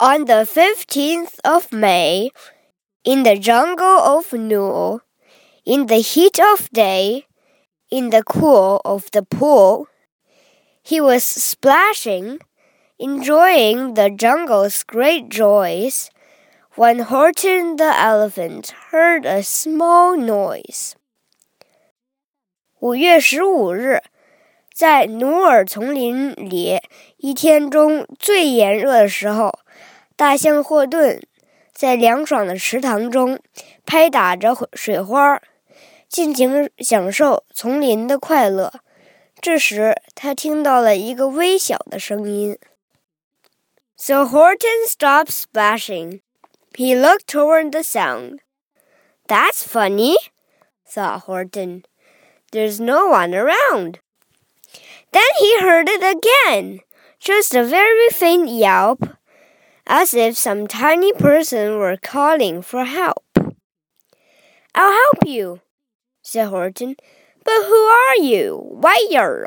On the 15th of May, in the jungle of Newell, in the heat of day, in the cool of the pool, he was splashing, enjoying the jungle's great joys, when Horton the elephant heard a small noise. 五月十五日，在努尔丛林里一天中最炎热的时候。 大象霍顿在凉爽的池塘中拍打着水花，尽情享受丛林的快乐。这时，他听到了一个微小的声音。So Horton stopped splashing. He looked toward the sound. That's funny, thought Horton. There's no one around. Then he heard it again, just a very faint yelp as if some tiny person were calling for help. I'll help you, said Horton. But who are you? Where?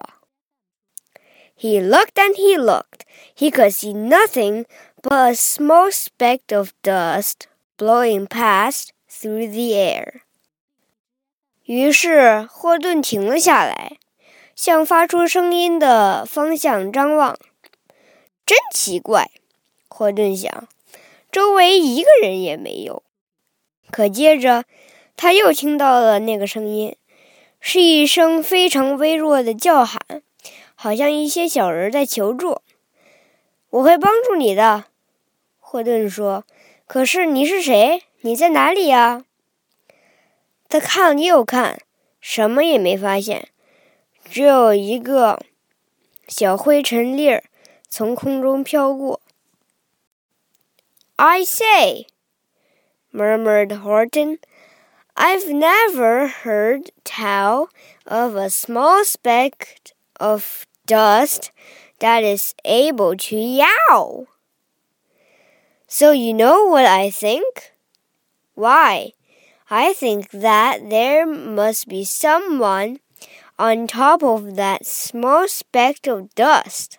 He looked and he looked. He could see nothing but a small speck of dust blowing past through the air. 于是霍顿停了下来，向发出声音的方向张望。真奇怪， 霍顿想，周围一个人也没有。可接着，他又听到了那个声音，是一声非常微弱的叫喊，好像一些小人在求助。“我会帮助你的。”霍顿说。“可是你是谁？你在哪里呀？”他看了又看，什么也没发现，只有一个小灰尘粒儿从空中飘过。I say, murmured Horton, I've never heard tell of a small speck of dust that is able to yowl. So you know what I think? Why, I think that there must be someone on top of that small speck of dust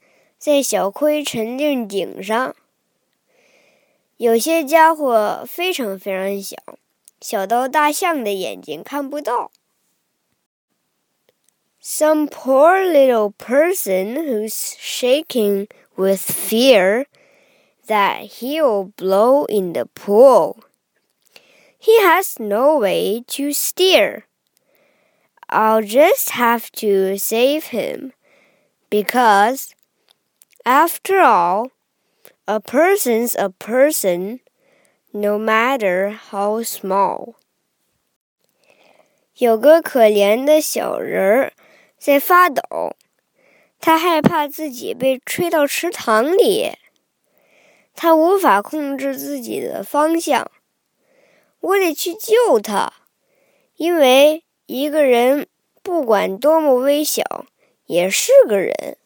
在小灰尘粒顶上，有些家伙非常非常小，小到大象的眼睛看不到。Some poor little person who's shaking with fear that he'll blow in the pool. He has no way to steer. I'll just have to save him because after all, a person's a person, no matter how small. 有个可怜的小人儿在发抖，他害怕自己被吹到池塘里，他无法控制自己的方向。我得去救他，因为一个人不管多么微小，也是个人。